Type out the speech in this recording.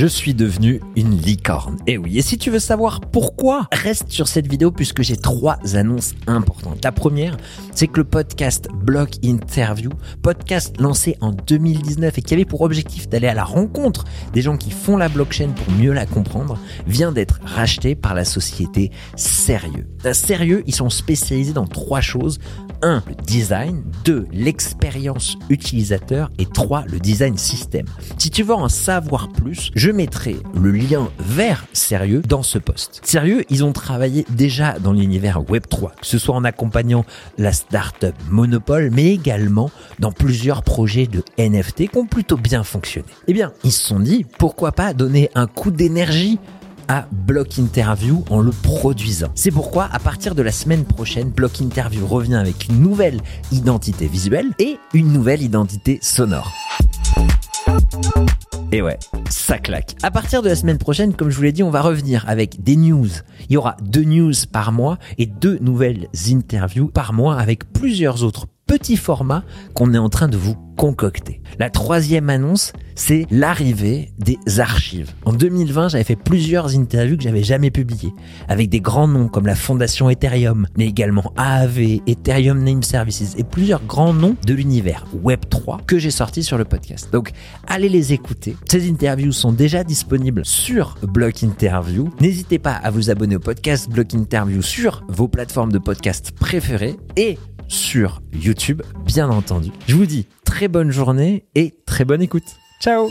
Je suis devenu une licorne. Et oui, et si tu veux savoir pourquoi, reste sur cette vidéo puisque j'ai trois annonces importantes. La première, c'est que le podcast Block Interview, podcast lancé en 2019 et qui avait pour objectif d'aller à la rencontre des gens qui font la blockchain pour mieux la comprendre, vient d'être racheté par la société Sérieux. Sérieux, ils sont spécialisés dans trois choses. 1. Le design. 2. L'expérience utilisateur. Et 3. Le design système. Si tu veux en savoir plus, je mettrai le lien vers Sérieux dans ce post. Sérieux, ils ont travaillé déjà dans l'univers Web3, que ce soit en accompagnant la startup Monopole, mais également dans plusieurs projets de NFT qui ont plutôt bien fonctionné. Eh bien, ils se sont dit, pourquoi pas donner un coup d'énergie à Block Interview en le produisant. C'est pourquoi à partir de la semaine prochaine, Block Interview revient avec une nouvelle identité visuelle et une nouvelle identité sonore. Et ouais, ça claque. À partir de la semaine prochaine, comme je vous l'ai dit, on va revenir avec des news. Il y aura deux news par mois et deux nouvelles interviews par mois avec plusieurs autres petits formats qu'on est en train de vous concocter. La troisième annonce, c'est l'arrivée des archives. En 2020, j'avais fait plusieurs interviews que j'avais jamais publiées, avec des grands noms comme la fondation Ethereum, mais également AAV, Ethereum Name Services et plusieurs grands noms de l'univers Web3 que j'ai sortis sur le podcast. Donc, allez les écouter. Ces interviews sont déjà disponibles sur Block Interview. N'hésitez pas à vous abonner au podcast Block Interview sur vos plateformes de podcast préférées et sur YouTube, bien entendu. Je vous dis très bonne journée et très bonne écoute. Ciao